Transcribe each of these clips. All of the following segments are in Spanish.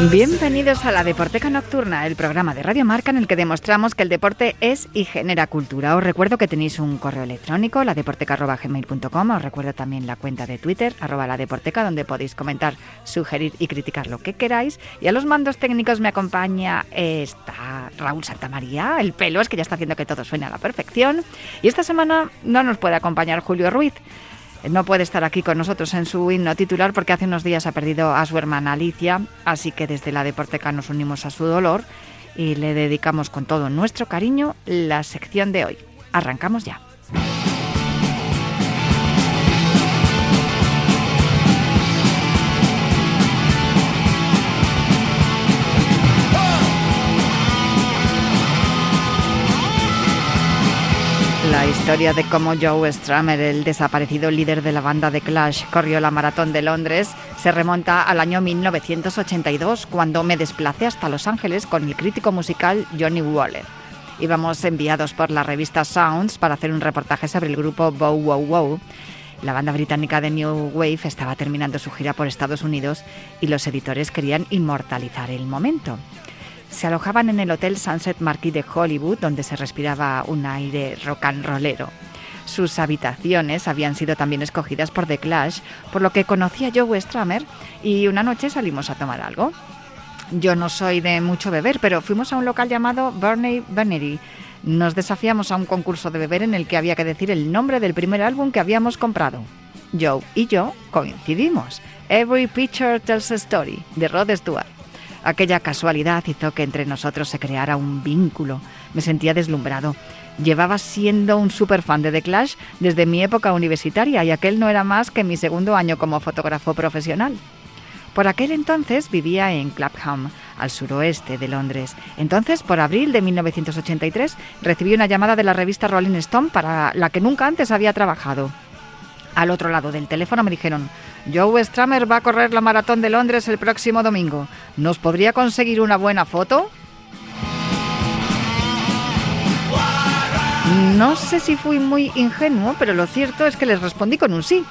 Bienvenidos a la Deporteca Nocturna, el programa de Radio Marca en el que demostramos que el deporte es y genera cultura. Os recuerdo que tenéis un correo electrónico, ladeporteca.gmail.com. Os recuerdo también la cuenta de Twitter, arroba donde podéis comentar, sugerir y criticar lo que queráis. Y a los mandos técnicos me acompaña está Raúl Santamaría. El pelo es que ya está haciendo que todo suene a la perfección. Y esta semana no nos puede acompañar Julio Ruiz no puede estar aquí con nosotros en su himno titular porque hace unos días ha perdido a su hermana Alicia, así que desde la Deporteca nos unimos a su dolor y le dedicamos con todo nuestro cariño la sección de hoy. Arrancamos ya. Historia de cómo Joe Strummer, el desaparecido líder de la banda de Clash, corrió la maratón de Londres, se remonta al año 1982, cuando me desplacé hasta Los Ángeles con el crítico musical Johnny Waller. Íbamos enviados por la revista Sounds para hacer un reportaje sobre el grupo Bow Wow Wow. La banda británica de New Wave estaba terminando su gira por Estados Unidos y los editores querían inmortalizar el momento se alojaban en el Hotel Sunset Marquis de Hollywood, donde se respiraba un aire rock and rollero. Sus habitaciones habían sido también escogidas por The Clash, por lo que conocí a Joe Stramer y una noche salimos a tomar algo. Yo no soy de mucho beber, pero fuimos a un local llamado Burney Venery. Nos desafiamos a un concurso de beber en el que había que decir el nombre del primer álbum que habíamos comprado. Joe y yo coincidimos. Every Picture Tells a Story, de Rod Stewart. Aquella casualidad hizo que entre nosotros se creara un vínculo. Me sentía deslumbrado. Llevaba siendo un super fan de The Clash desde mi época universitaria y aquel no era más que mi segundo año como fotógrafo profesional. Por aquel entonces vivía en Clapham, al suroeste de Londres. Entonces, por abril de 1983, recibí una llamada de la revista Rolling Stone para la que nunca antes había trabajado. Al otro lado del teléfono me dijeron, Joe Stramer va a correr la maratón de Londres el próximo domingo. ¿Nos podría conseguir una buena foto? No sé si fui muy ingenuo, pero lo cierto es que les respondí con un sí.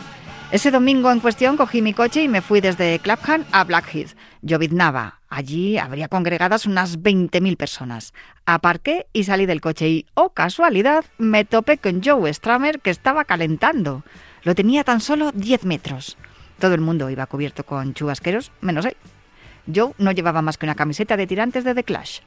Ese domingo en cuestión cogí mi coche y me fui desde Clapham a Blackheath. Lloviznaba. Allí habría congregadas unas 20.000 personas. Aparqué y salí del coche y, oh casualidad, me topé con Joe Stramer que estaba calentando. Lo tenía tan solo 10 metros. Todo el mundo iba cubierto con chubasqueros, menos él. Joe no llevaba más que una camiseta de tirantes de The Clash.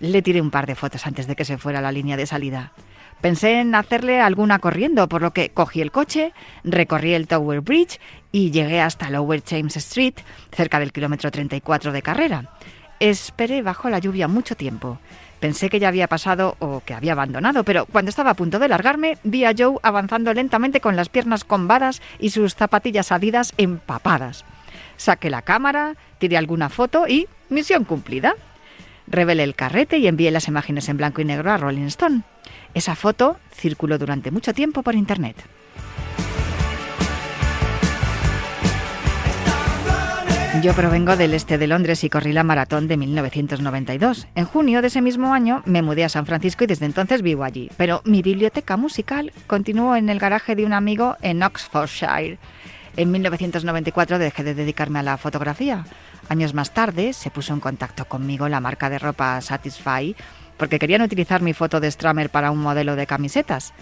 Le tiré un par de fotos antes de que se fuera a la línea de salida. Pensé en hacerle alguna corriendo, por lo que cogí el coche, recorrí el Tower Bridge y llegué hasta Lower James Street, cerca del kilómetro 34 de carrera. Esperé bajo la lluvia mucho tiempo. Pensé que ya había pasado o que había abandonado, pero cuando estaba a punto de largarme, vi a Joe avanzando lentamente con las piernas combadas y sus zapatillas adidas empapadas. Saqué la cámara, tiré alguna foto y misión cumplida. Revelé el carrete y envié las imágenes en blanco y negro a Rolling Stone. Esa foto circuló durante mucho tiempo por Internet. Yo provengo del este de Londres y corrí la maratón de 1992. En junio de ese mismo año me mudé a San Francisco y desde entonces vivo allí. Pero mi biblioteca musical continuó en el garaje de un amigo en Oxfordshire. En 1994 dejé de dedicarme a la fotografía. Años más tarde se puso en contacto conmigo la marca de ropa Satisfy porque querían utilizar mi foto de Stramer para un modelo de camisetas.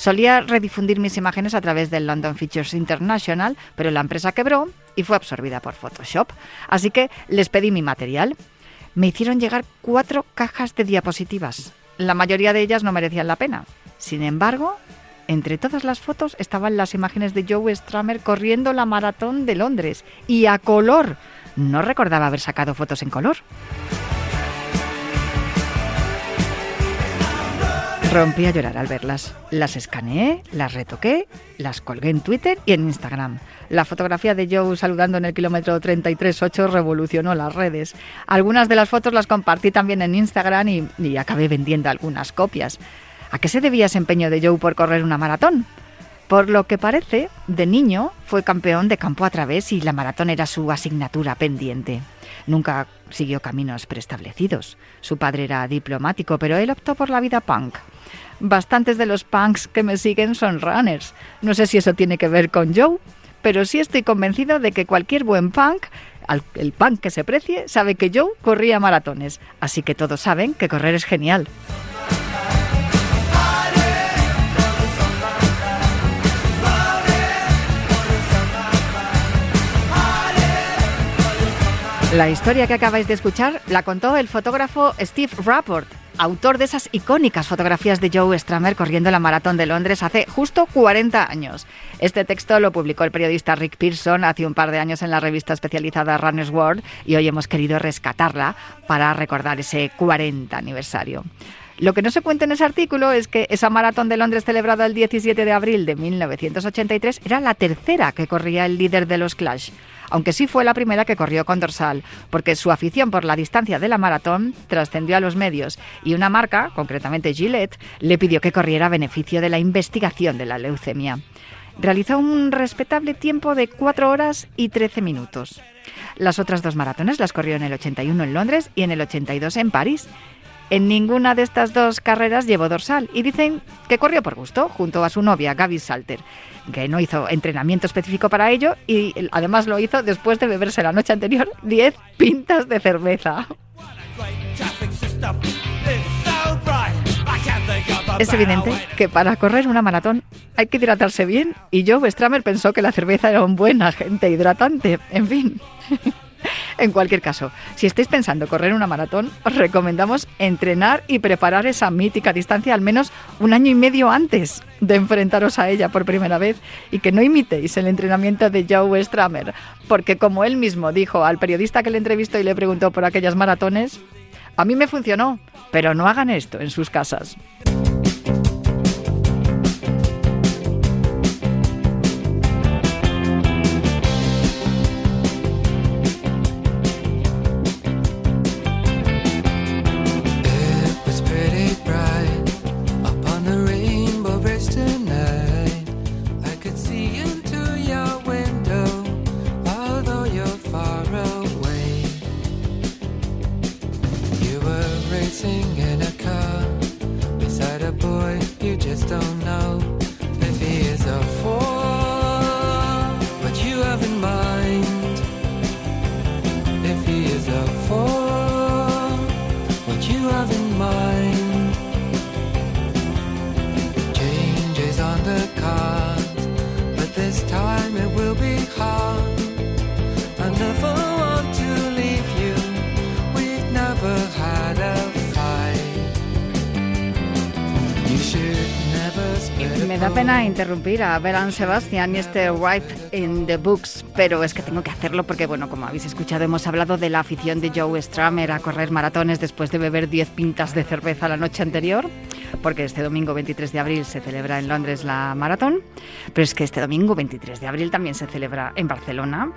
Solía redifundir mis imágenes a través del London Features International, pero la empresa quebró y fue absorbida por Photoshop. Así que les pedí mi material. Me hicieron llegar cuatro cajas de diapositivas. La mayoría de ellas no merecían la pena. Sin embargo, entre todas las fotos estaban las imágenes de Joe Stramer corriendo la maratón de Londres y a color. No recordaba haber sacado fotos en color. Rompí a llorar al verlas. Las escaneé, las retoqué, las colgué en Twitter y en Instagram. La fotografía de Joe saludando en el kilómetro 33.8 revolucionó las redes. Algunas de las fotos las compartí también en Instagram y, acabé vendiendo algunas copias. ¿A qué se debía ese empeño de Joe por correr una maratón? Por lo que parece, de niño fue campeón de campo a través y la maratón era su asignatura pendiente. Nunca siguió caminos preestablecidos. Su padre era diplomático, pero él optó por la vida punk. Bastantes de los punks que me siguen son runners. No sé si eso tiene que ver con Joe, pero sí estoy convencido de que cualquier buen punk, el punk que se precie, sabe que Joe corría maratones. Así que todos saben que correr es genial. La historia que acabáis de escuchar la contó el fotógrafo Steve Rapport, autor de esas icónicas fotografías de Joe Stramer corriendo la maratón de Londres hace justo 40 años. Este texto lo publicó el periodista Rick Pearson hace un par de años en la revista especializada Runner's World y hoy hemos querido rescatarla para recordar ese 40 aniversario. Lo que no se cuenta en ese artículo es que esa maratón de Londres celebrada el 17 de abril de 1983 era la tercera que corría el líder de los Clash aunque sí fue la primera que corrió con dorsal, porque su afición por la distancia de la maratón trascendió a los medios y una marca, concretamente Gillette, le pidió que corriera a beneficio de la investigación de la leucemia. Realizó un respetable tiempo de 4 horas y 13 minutos. Las otras dos maratones las corrió en el 81 en Londres y en el 82 en París. En ninguna de estas dos carreras llevó dorsal y dicen que corrió por gusto junto a su novia Gaby Salter que no hizo entrenamiento específico para ello y además lo hizo después de beberse la noche anterior 10 pintas de cerveza. Es evidente que para correr una maratón hay que hidratarse bien y Joe Stramer pensó que la cerveza era un buen agente hidratante. En fin. En cualquier caso, si estáis pensando correr una maratón, os recomendamos entrenar y preparar esa mítica distancia al menos un año y medio antes de enfrentaros a ella por primera vez y que no imitéis el entrenamiento de Joe Stramer, porque como él mismo dijo al periodista que le entrevistó y le preguntó por aquellas maratones, a mí me funcionó, pero no hagan esto en sus casas. Pena interrumpir a Beran Sebastián y este Ripe in the Books, pero es que tengo que hacerlo porque, bueno, como habéis escuchado, hemos hablado de la afición de Joe Stramer a correr maratones después de beber 10 pintas de cerveza la noche anterior, porque este domingo 23 de abril se celebra en Londres la maratón, pero es que este domingo 23 de abril también se celebra en Barcelona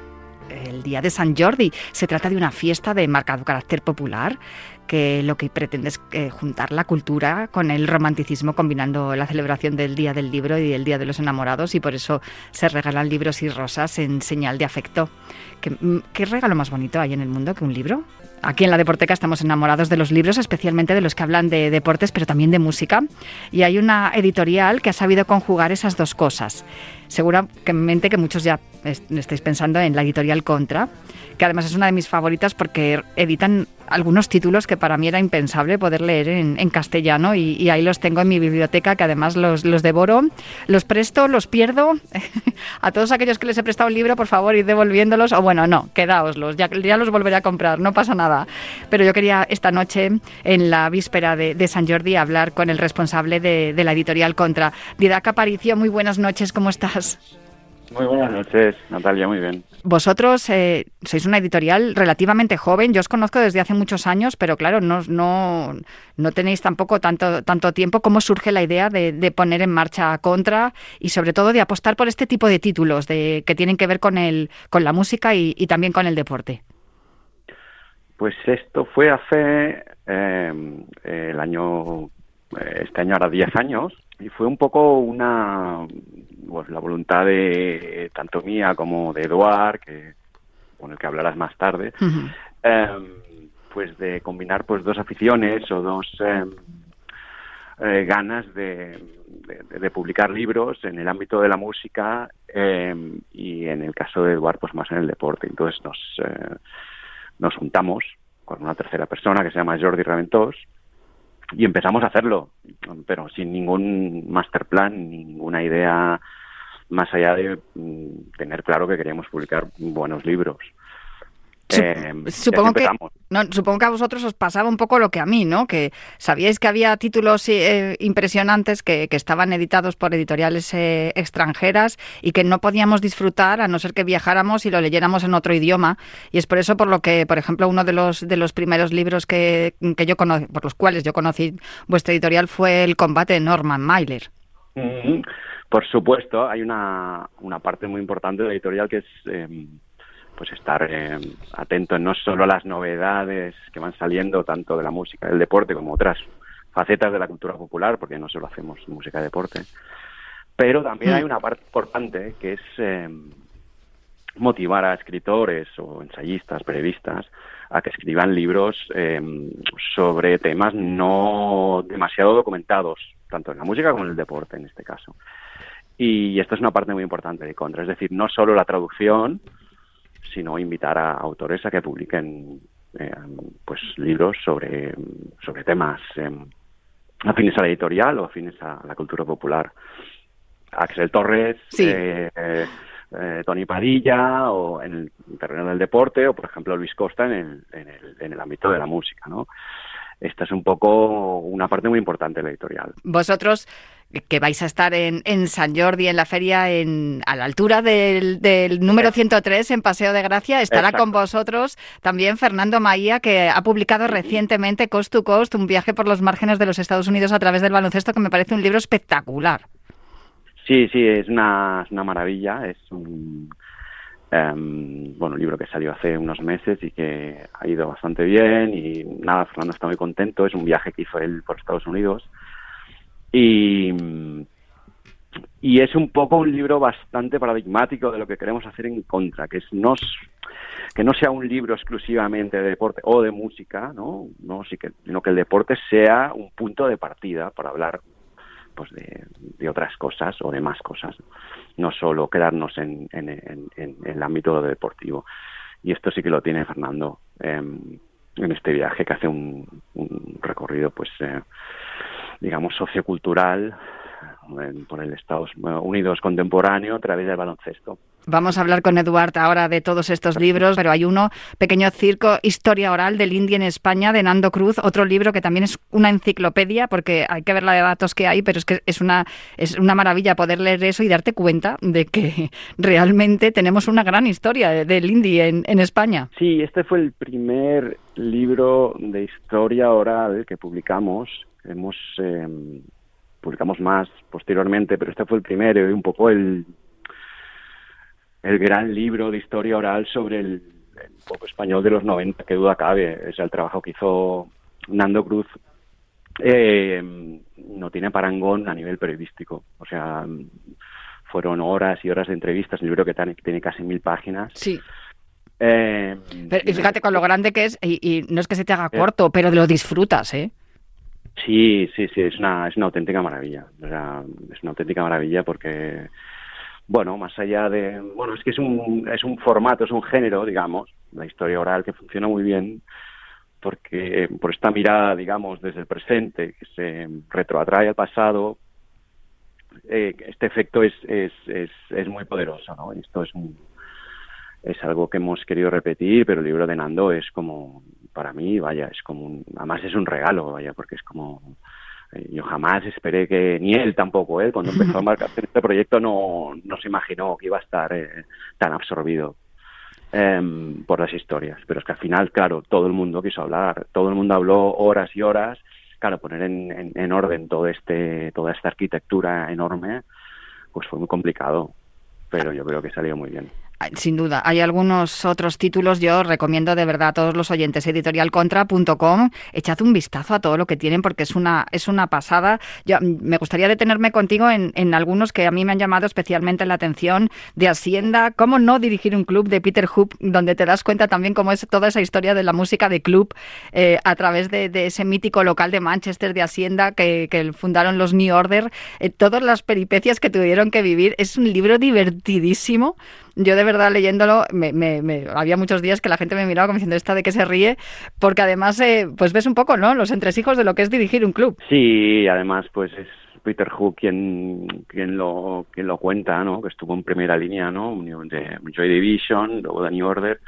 el día de San Jordi. Se trata de una fiesta de marcado carácter popular que lo que pretende es eh, juntar la cultura con el romanticismo, combinando la celebración del Día del Libro y el Día de los Enamorados, y por eso se regalan libros y rosas en señal de afecto. ¿Qué, mm, qué regalo más bonito hay en el mundo que un libro? Aquí en la Deporteca estamos enamorados de los libros, especialmente de los que hablan de deportes, pero también de música. Y hay una editorial que ha sabido conjugar esas dos cosas. Seguramente que muchos ya estáis pensando en la editorial Contra, que además es una de mis favoritas porque editan algunos títulos que para mí era impensable poder leer en, castellano y, ahí los tengo en mi biblioteca, que además los, los devoro, los presto, los pierdo. a todos aquellos que les he prestado un libro, por favor, ir devolviéndolos, o bueno, no, quedaoslos, ya, ya los volveré a comprar, no pasa nada. Pero yo quería esta noche, en la víspera de, San Jordi, hablar con el responsable de, la editorial Contra. Didac Aparicio, muy buenas noches, ¿cómo estás? Muy buenas noches, Natalia, muy bien. Vosotros eh, sois una editorial relativamente joven, yo os conozco desde hace muchos años, pero claro, no, no, no tenéis tampoco tanto, tanto tiempo. ¿Cómo surge la idea de, poner en marcha Contra y sobre todo de apostar por este tipo de títulos de, que tienen que ver con, el, con la música y, también con el deporte? Pues esto fue hace eh, el año, eh, este año ahora 10 años, y fue un poco una pues, la voluntad de tanto mía como de Eduard, que con el que hablarás más tarde, em, pues de combinar pues dos aficiones o dos em, eh, ganas de, publicar libros en el ámbito de la música em, y en el caso de Eduard pues más en el deporte. Entonces nos, eh, nos juntamos con una tercera persona que se llama Jordi Raventós y empezamos a hacerlo, pero sin ningún master plan, ninguna idea más allá de mm, tener claro que queríamos publicar buenos libros. Eh, supongo, que, no, supongo que a vosotros os pasaba un poco lo que a mí, ¿no? Que sabíais que había títulos eh, impresionantes que, estaban editados por editoriales eh, extranjeras y que no podíamos disfrutar a no ser que viajáramos y lo leyéramos en otro idioma. Y es por eso por lo que, por ejemplo, uno de los, de los primeros libros que, que yo conocí, por los cuales yo conocí vuestra editorial fue El combate de Norman Mailer. Por supuesto, hay una, una parte muy importante de la editorial que es em, pues estar eh, atento no solo a las novedades que van saliendo tanto de la música del deporte como otras facetas de la cultura popular, porque no solo hacemos música de deporte, pero también mm. hay una parte importante que es eh, motivar a escritores o ensayistas, periodistas, a que escriban libros eh, sobre temas no demasiado documentados, tanto en la música como en el deporte en este caso. Y esto es una parte muy importante de Contra, es decir, no solo la traducción, sino invitar a autores a que publiquen eh, pues libros sobre, sobre temas eh, afines a la editorial o afines a la cultura popular. Axel Torres, eh, eh, Tony Padilla, o en el terreno del deporte, o por ejemplo Luis Costa en el, en el, en el ámbito de la música, ¿no? esta es un poco una parte muy importante de la editorial. Vosotros que vais a estar en, en San Jordi, en la feria, en, a la altura del, del número 103 en Paseo de Gracia, estará con vosotros también Fernando Maía, que ha publicado recientemente Cost to Cost, un viaje por los márgenes de los Estados Unidos a través del baloncesto, que me parece un libro espectacular. Sí, sí, es una, una maravilla, es un, Um, bueno, un libro que salió hace unos meses y que ha ido bastante bien. Y nada, Fernando está muy contento, es un viaje que hizo él por Estados Unidos y, y es un poco un libro bastante paradigmático de lo que queremos hacer en contra, que es no, que no sea un libro exclusivamente de deporte o de música, ¿no? no sí que, sino que el deporte sea un punto de partida para hablar pues de, de otras cosas o de más cosas no solo quedarnos en, en, en, el ámbito deportivo. Y esto sí que lo tiene Fernando em, en este viaje que hace un, recorrido, pues, eh, digamos, sociocultural por el Estados Unidos contemporáneo a través del baloncesto. Vamos a hablar con Eduard ahora de todos estos libros, pero hay uno, Pequeño Circo, Historia Oral del India en España, de Nando Cruz, otro libro que también es una enciclopedia, porque hay que ver la de datos que hay, pero es que es una, es una maravilla poder leer eso y darte cuenta de que realmente tenemos una gran historia del India en, en España. Sí, este fue el primer libro de historia oral que publicamos. Hemos... Eh, publicamos más posteriormente, pero este fue el primero y un poco el el gran libro de historia oral sobre el, poco español de los 90, que duda cabe. Es el trabajo que hizo Nando Cruz. Eh, no tiene parangón a nivel periodístico. O sea, fueron horas y horas de entrevistas. El libro que tiene, casi mil páginas. Sí. Eh, y fíjate con lo grande que es, y, no es que se te haga eh. corto, pero lo disfrutas, ¿eh? Sí, sí, sí, es una, es una auténtica maravilla. O sea, es una auténtica maravilla porque bueno, más allá de, bueno, es que es un, es un formato, es un género, digamos, la historia oral que funciona muy bien porque por esta mirada, digamos, desde el presente, que se retroatrae al pasado, eh, este efecto es, es, es, es, muy poderoso, ¿no? Esto es es algo que hemos querido repetir, pero el libro de Nando es como, para mí, vaya, es como un, además es un regalo, vaya, porque es como, eh, yo jamás esperé que, ni él tampoco, él ¿eh? cuando empezó a marcar este proyecto no, no se imaginó que iba a estar eh, tan absorbido em, por las historias. Pero es que al final, claro, todo el mundo quiso hablar, todo el mundo habló horas y horas. Claro, poner en, en, orden todo este, toda esta arquitectura enorme, pues fue muy complicado pero yo creo que salió muy bien. Sin duda, hay algunos otros títulos, yo recomiendo de verdad a todos los oyentes editorialcontra.com, echad un vistazo a todo lo que tienen porque es una, es una pasada. Yo, mm, me gustaría detenerme contigo en, en algunos que a mí me han llamado especialmente la atención de Hacienda, cómo no dirigir un club de Peter Hoop, donde te das cuenta también cómo es toda esa historia de la música de club eh, a través de, ese mítico local de Manchester de Hacienda que, fundaron los New Order, eh, todas las peripecias que tuvieron que vivir. Es un libro divertidísimo yo de verdad leyéndolo, me, había muchos días que la gente me miraba como diciendo esta de que se ríe, porque además eh, pues ves un poco, ¿no? Los entresijos de lo que es dirigir un club. Sí, además pues es Peter Hook quien, quien, lo, quien lo cuenta, ¿no? Que estuvo en primera línea, ¿no? De Joy Division, luego de New Order,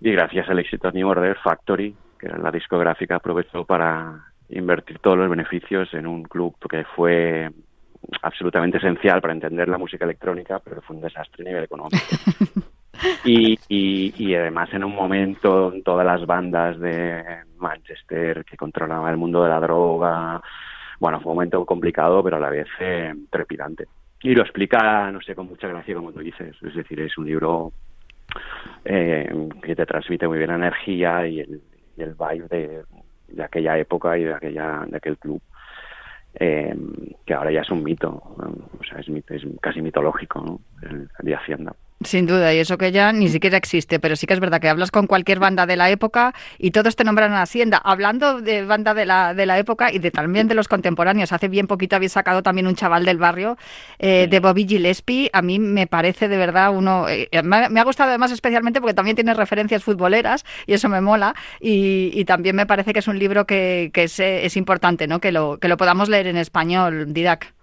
y gracias al éxito de New Order, Factory, que era la discográfica, aprovechó para invertir todos los beneficios en un club que fue absolutamente esencial para entender la música electrónica, pero fue un desastre a nivel económico. Y, y, además en un momento todas las bandas de Manchester que controlaban el mundo de la droga, bueno, fue un momento complicado, pero a la vez eh, trepidante. Y lo explica, no sé, con mucha gracia, como tú dices. Es decir, es un libro eh, que te transmite muy bien energía y el, y el vibe de, de, aquella época y de, aquella, de aquel club eh, que ahora ya es un mito, o sea, es, es casi mitológico, ¿no? el de Hacienda. Sin duda, y eso que ya ni siquiera existe, pero sí que es verdad que hablas con cualquier banda de la época y todos te nombran a Hacienda. Hablando de banda de la, de la época y de también de los contemporáneos, hace bien poquito habéis sacado también un chaval del barrio eh, de Bobby Gillespie. A mí me parece de verdad uno. Eh, me, ha gustado además especialmente porque también tiene referencias futboleras y eso me mola. Y, también me parece que es un libro que, que es, es, importante, ¿no? Que lo, que lo podamos leer en español, Didac.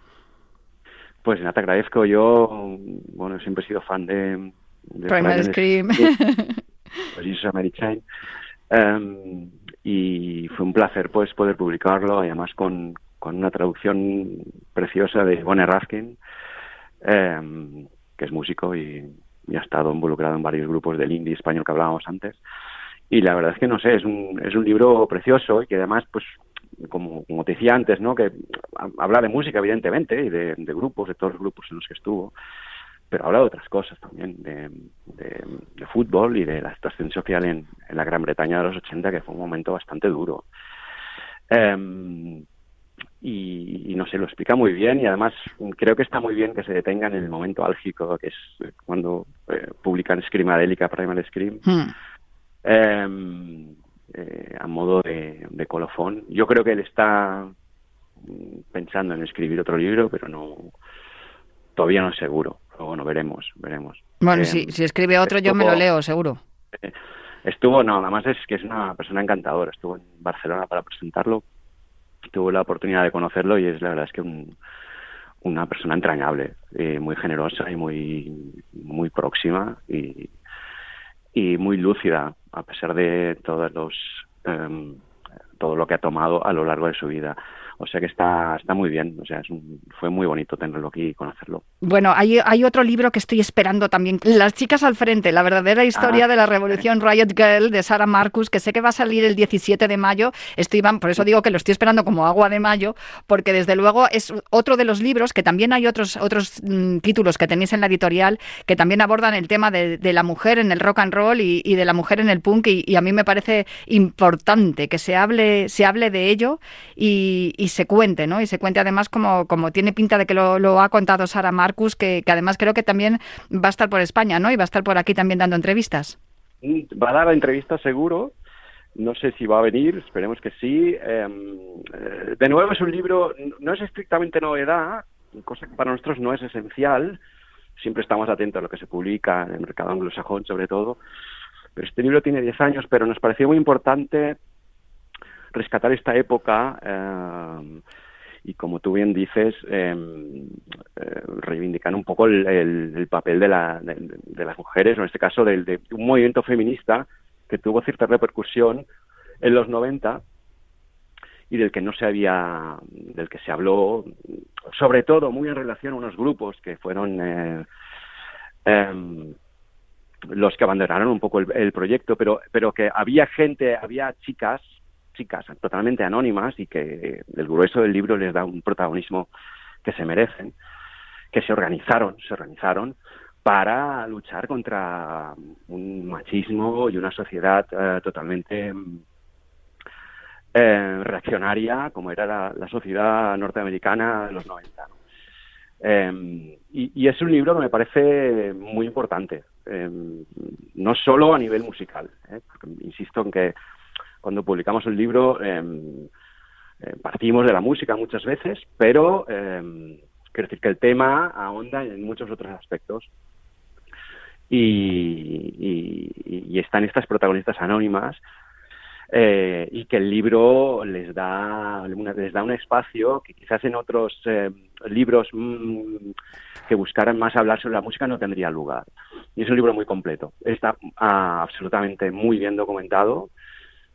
Pues nada, te agradezco. Yo, bueno, siempre he sido fan de... de Primal Scream. Pues American. Um, y fue un placer pues poder publicarlo, además con, con una traducción preciosa de Bonnie Raskin, em, que es músico y, y, ha estado involucrado en varios grupos del indie español que hablábamos antes. Y la verdad es que no sé, es un, es un libro precioso y que además pues como, como te decía antes, ¿no? que habla de música, evidentemente, y de, grupos, de todos los grupos en los que estuvo, pero habla de otras cosas también, de, de, fútbol y de la situación social en, la Gran Bretaña de los 80, que fue un momento bastante duro. Em, y, no sé, lo explica muy bien y además creo que está muy bien que se detenga en el momento álgico, que es cuando eh, publican Screamadelica, Primal Scream. Hmm. Em, eh, a modo de, colofón. Yo creo que él está pensando en escribir otro libro, pero no todavía no es seguro. bueno, veremos, veremos. Bueno, si, si, escribe otro yo me lo leo, seguro. Eh, estuvo, no, nada más es que es una persona encantadora. Estuvo en Barcelona para presentarlo. Tuve la oportunidad de conocerlo y es la verdad es que una persona entrañable, eh, muy generosa y muy, muy próxima y, y muy lúcida a pesar de todos los em, todo lo que ha tomado a lo largo de su vida. O sea que está, está muy bien, o sea, fue muy bonito tenerlo aquí y conocerlo. Bueno, hay, hay otro libro que estoy esperando también, Las chicas al frente, la verdadera historia ah, de la revolución Riot Girl de Sara Marcus, que sé que va a salir el 17 de mayo. Estoy, por eso digo que lo estoy esperando como agua de mayo, porque desde luego es otro de los libros, que también hay otros, otros mm, títulos que tenéis en la editorial, que también abordan el tema de, la mujer en el rock and roll y, de la mujer en el punk, y, a mí me parece importante que se hable, se hable de ello y se cuente, ¿no? Y se cuente además como, como tiene pinta de que lo, ha contado Sara Marcus, que, además creo que también va a estar por España, ¿no? Y va a estar por aquí también dando entrevistas. Va a dar la entrevista seguro. No sé si va a venir, esperemos que sí. Em, eh, de nuevo es un libro, no es estrictamente novedad, cosa que para nosotros no es esencial. Siempre estamos atentos a lo que se publica en el mercado anglosajón, sobre todo. Pero este libro tiene 10 años, pero nos pareció muy importante rescatar esta época eh, y, como tú bien dices, em, eh, reivindicar un poco el, papel de, la, de, las mujeres, en este caso de, un movimiento feminista que tuvo cierta repercusión en los 90 y del que no se había, del que se habló, sobre todo muy en relación a unos grupos que fueron eh, em, los que abandonaron un poco el, el, proyecto, pero, pero que había gente, había chicas chicas totalmente anónimas y que el grueso del libro les da un protagonismo que se merecen, que se organizaron, se organizaron para luchar contra un machismo y una sociedad eh, totalmente eh, reaccionaria como era la, sociedad norteamericana de los 90. Em, y, es un libro que me parece muy importante, em, no solo a nivel musical, ¿eh? insisto en que cuando publicamos el libro em, eh, partimos de la música muchas veces, pero quiero decir que el tema ahonda en muchos otros aspectos. y están estas protagonistas anónimas eh, y que el libro les da, les da un espacio que quizás en otros eh, libros mm, que buscaran más hablar sobre la música no tendría lugar. Y es un libro muy completo. Está ah, absolutamente muy bien documentado,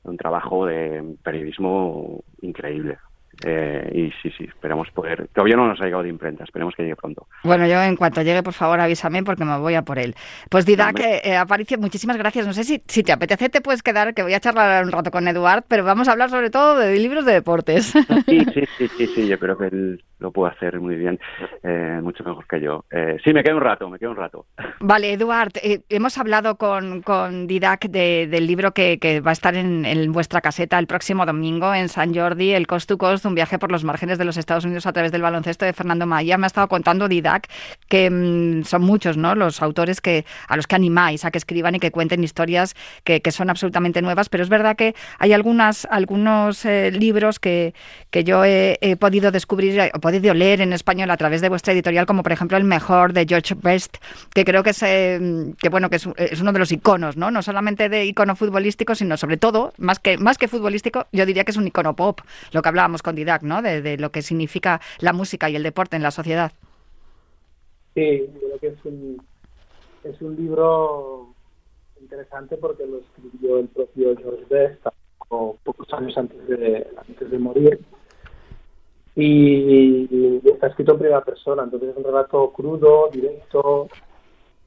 un trabajo de periodismo increíble. Eh, y sí, sí, esperamos poder. Todavía no nos ha llegado de imprenta, esperemos que llegue pronto. Bueno, yo en cuanto llegue, por favor, avísame porque me voy a por él. Pues Didac, eh, eh, Aparicio, muchísimas gracias. No sé si, si te apetece, te puedes quedar, que voy a charlar un rato con Eduard, pero vamos a hablar sobre todo de libros de deportes. Sí, sí, sí, sí, sí yo creo que él lo puede hacer muy bien, eh, mucho mejor que yo. sí, me quedo un rato, me quedo un rato. Vale, Eduard, hemos hablado con, con Didac del libro que, que va a estar en, en, vuestra caseta el próximo domingo en San Jordi, el Cost to Cost, un viaje por los márgenes de los Estados Unidos a través del baloncesto de Fernando Maya. Me ha estado contando Didac que mm, son muchos ¿no? los autores que a los que animáis a que escriban y que cuenten historias que, son absolutamente nuevas, pero es verdad que hay algunas, algunos eh, libros que, que yo he, podido descubrir o podido leer en español a través de vuestra editorial, como por ejemplo El Mejor de George Best, que creo que es, eh, que, bueno, que es, uno de los iconos, ¿no? no solamente de icono futbolístico, sino sobre todo, más que, más que futbolístico, yo diría que es un icono pop, lo que hablábamos con ¿no? De, lo que significa la música y el deporte en la sociedad. Sí, creo que es un, es un libro interesante porque lo escribió el propio George Best pocos años antes de, antes de morir. Y, está escrito en primera persona, entonces es un relato crudo, directo,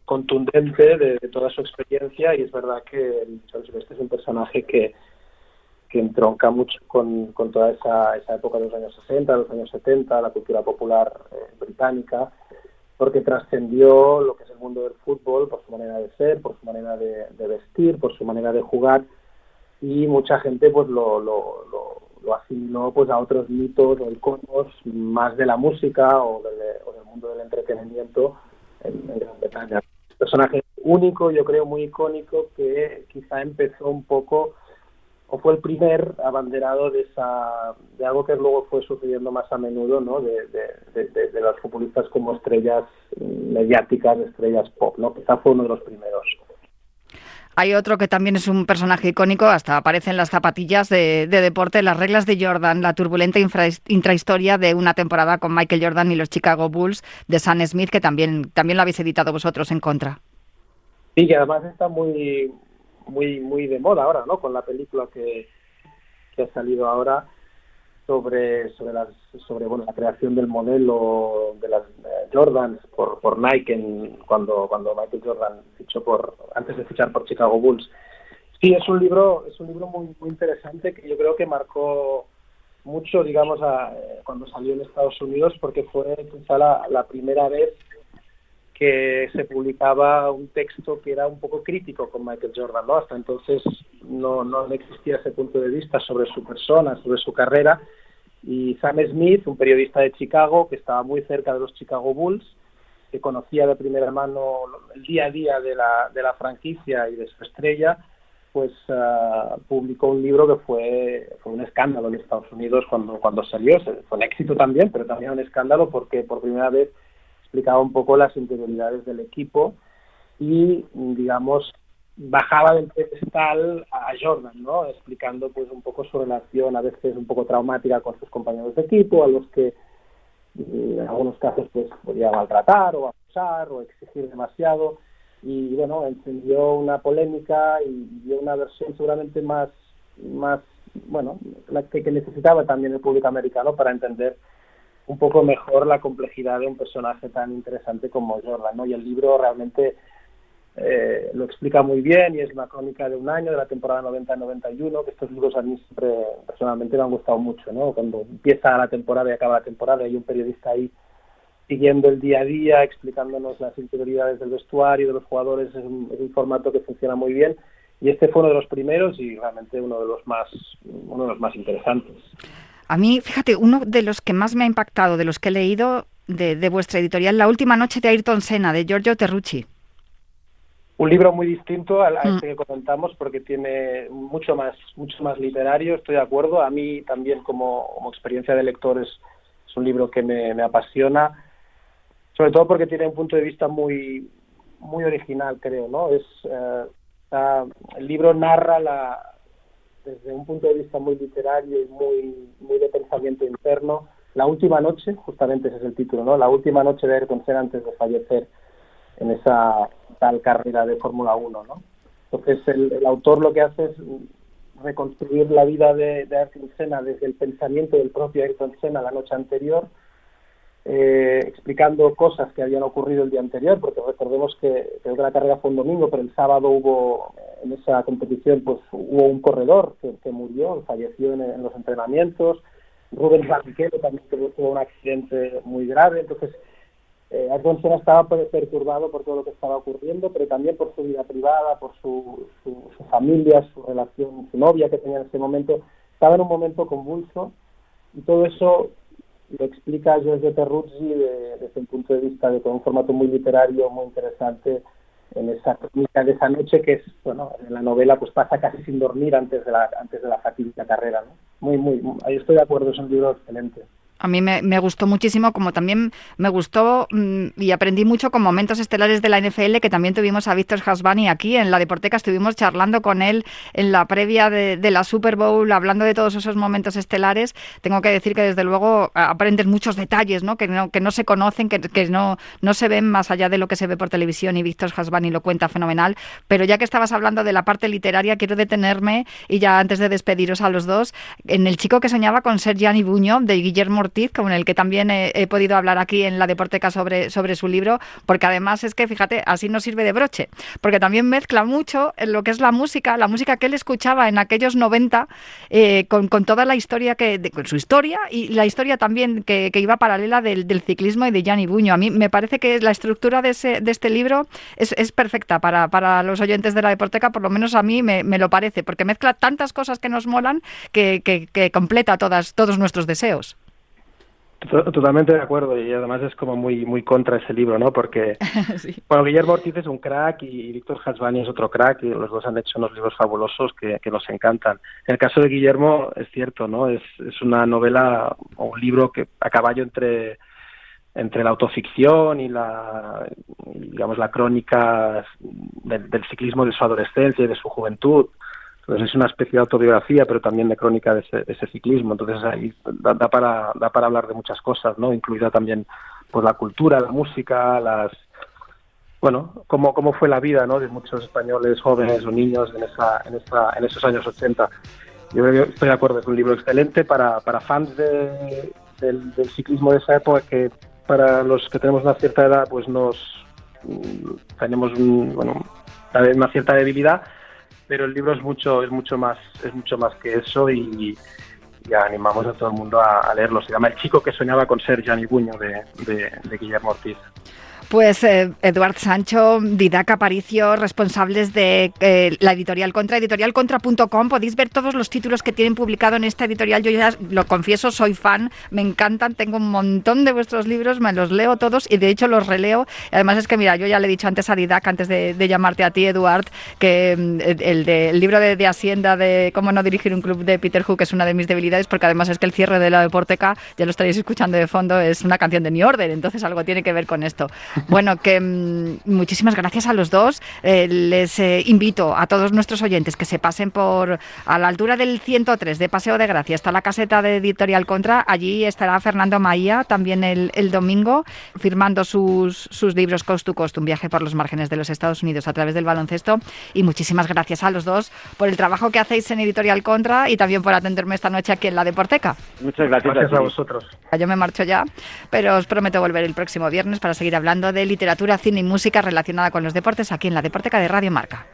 contundente de, de, toda su experiencia y es verdad que George Best es un personaje que, que entronca mucho con, con toda esa, esa, época de los años 60, de los años 70, la cultura popular eh, británica, porque trascendió lo que es el mundo del fútbol por su manera de ser, por su manera de, vestir, por su manera de jugar, y mucha gente pues lo, lo, lo, asimiló pues a otros mitos o iconos más de la música o del, o del mundo del entretenimiento en, en Gran Bretaña. Personaje único, yo creo muy icónico, que quizá empezó un poco o fue el primer abanderado de esa de algo que luego fue sucediendo más a menudo no de, de, de, los futbolistas como estrellas mediáticas estrellas pop no quizá fue uno de los primeros. Hay otro que también es un personaje icónico, hasta aparece en las zapatillas de, deporte, las reglas de Jordan, la turbulenta intrahistoria de una temporada con Michael Jordan y los Chicago Bulls de Sam Smith, que también, también lo habéis editado vosotros en contra. Sí, que además está muy, muy muy de moda ahora, ¿no? Con la película que, que ha salido ahora sobre sobre las sobre bueno la creación del modelo de las eh, Jordans por por Nike en, cuando cuando Michael Jordan fichó por antes de fichar por Chicago Bulls. Sí, es un libro es un libro muy muy interesante que yo creo que marcó mucho, digamos, a, eh, cuando salió en Estados Unidos porque fue quizá la, la primera vez que se publicaba un texto que era un poco crítico con Michael Jordan, ¿no? Hasta entonces no, no existía ese punto de vista sobre su persona, sobre su carrera, y Sam Smith, un periodista de Chicago que estaba muy cerca de los Chicago Bulls, que conocía de primera mano el día a día de la, de la franquicia y de su estrella, pues ah, publicó un libro que fue, fue un escándalo en Estados Unidos cuando, cuando salió, fue un éxito también, pero también un escándalo porque por primera vez explicaba un poco las interioridades del equipo y, digamos, bajaba del pedestal a Jordan, ¿no? Explicando pues un poco su relación a veces un poco traumática con sus compañeros de equipo, a los que eh, en algunos casos pues podía maltratar o abusar o exigir demasiado y bueno, encendió una polémica y dio una versión seguramente más más bueno, la que necesitaba también el público americano para entender un poco mejor la complejidad de un personaje tan interesante como Jordan, ¿no? Y el libro realmente eh, lo explica muy bien y es una crónica de un año, de la temporada 90-91, que estos libros a mí siempre personalmente me han gustado mucho, ¿no? Cuando empieza la temporada y acaba la temporada hay un periodista ahí siguiendo el día a día, explicándonos las interioridades del vestuario, de los jugadores, es un, formato que funciona muy bien y este fue uno de los primeros y realmente uno de los más uno de los más interesantes. A mí, fíjate, uno de los que más me ha impactado, de los que he leído de, de vuestra editorial, La última noche de Ayrton Senna, de Giorgio Terrucci. Un libro muy distinto al, mm. este que comentamos porque tiene mucho más mucho más literario estoy de acuerdo. A mí también como, experiencia de lector es, un libro que me, apasiona sobre todo porque tiene un punto de vista muy muy original creo no es eh, el libro narra la desde un punto de vista muy literario y muy muy de pensamiento interno la última noche justamente ese es el título no la última noche de Ayrton Senna antes de fallecer en esa tal carrera de Fórmula 1, ¿no? Entonces el, autor lo que hace es reconstruir la vida de, Ayrton Senna desde el pensamiento del propio Ayrton Senna la noche anterior, eh, explicando cosas que habían ocurrido el día anterior, porque recordemos que creo que la carrera fue un domingo, pero el sábado hubo en esa competición pues hubo un corredor que, murió, falleció en, los entrenamientos, Rubens Barrichello también tuvo un accidente muy grave, entonces eh, estaba perturbado por todo lo que estaba ocurriendo, pero también por su vida privada, por su, familia, su relación, su novia que tenía en ese momento. Estaba en un momento convulso y todo eso lo explica Giorgio Terruzzi desde un punto de vista de un formato muy literario, muy interesante en esa crónica de esa noche que es, bueno, en la novela pues pasa casi sin dormir antes de la antes de la fatídica carrera, ¿no? Muy, muy, ahí estoy de acuerdo, es un libro excelente. A mí me, gustó muchísimo, como también me gustó mm, y aprendí mucho con momentos estelares de la NFL, que también tuvimos a Víctor Hasbani aquí en la Deporteca. Estuvimos charlando con él en la previa de, la Super Bowl, hablando de todos esos momentos estelares. Tengo que decir que, desde luego, aprendes muchos detalles ¿no? Que, no, que no se conocen, que, que, no, no se ven más allá de lo que se ve por televisión y Víctor Hasbani lo cuenta fenomenal. Pero ya que estabas hablando de la parte literaria, quiero detenerme y ya antes de despediros a los dos, en El chico que soñaba con ser Gianni Buño, de Guillermo con el que también he, podido hablar aquí en la Deporteca sobre, sobre su libro, porque además es que, fíjate, así no sirve de broche, porque también mezcla mucho en lo que es la música, la música que él escuchaba en aquellos 90, eh, con, toda la historia, que con su historia y la historia también que, iba paralela del, ciclismo y de Gianni Buño. A mí me parece que la estructura de, ese, de este libro es, perfecta para, para, los oyentes de la Deporteca, por lo menos a mí me, lo parece, porque mezcla tantas cosas que nos molan que, que completa todas, todos nuestros deseos. Totalmente de acuerdo y además es como muy muy contra ese libro, ¿no? Porque bueno, Guillermo Ortiz es un crack y Víctor Hasbani es otro crack y los dos han hecho unos libros fabulosos que, que nos encantan. En el caso de Guillermo es cierto, ¿no? Es, es una novela o un libro que a caballo entre entre la autoficción y la digamos la crónica del, del ciclismo de su adolescencia y de su juventud entonces es una especie de autobiografía, pero también de crónica de ese, ciclismo. Entonces ahí da, para, da para hablar de muchas cosas, ¿no? Incluida también pues la cultura, la música, las bueno, cómo, cómo fue la vida, ¿no? De muchos españoles jóvenes o niños en esa, en esa, en esos años 80. Yo estoy de acuerdo, es un libro excelente para, para fans de, del, del ciclismo de esa época que para los que tenemos una cierta edad pues nos mm, tenemos bueno, una cierta debilidad pero el libro es mucho, es mucho más, es mucho más que eso y, animamos a todo el mundo a, leerlo. Se llama El chico que soñaba con ser Gianni Buño de, de Guillermo Ortiz. Pues eh, Eduard Sancho, Didac Aparicio, responsables de eh, la editorial Contra, editorialcontra.com, podéis ver todos los títulos que tienen publicado en esta editorial. Yo ya lo confieso, soy fan, me encantan, tengo un montón de vuestros libros, me los leo todos y de hecho los releo. Además es que, mira, yo ya le he dicho antes a Didac, antes de, llamarte a ti, Eduard, que mm, el, libro de, Hacienda de cómo no dirigir un club de Peter Hook es una de mis debilidades, porque además es que el cierre de la Deporteca, ya lo estaréis escuchando de fondo, es una canción de New Order, entonces algo tiene que ver con esto. Bueno, que mm, muchísimas gracias a los dos. Eh, les eh, invito a todos nuestros oyentes que se pasen por a la altura del 103 de Paseo de Gracia. Está la caseta de Editorial Contra. Allí estará Fernando Maía también el, domingo firmando sus, sus libros Cost to Cost, un viaje por los márgenes de los Estados Unidos a través del baloncesto. Y muchísimas gracias a los dos por el trabajo que hacéis en Editorial Contra y también por atenderme esta noche aquí en la Deporteca. Muchas gracias, gracias a vosotros. Yo me marcho ya, pero os prometo volver el próximo viernes para seguir hablando de Literatura, Cine y Música relacionada con los deportes aquí en la Deporteca de Radio Marca.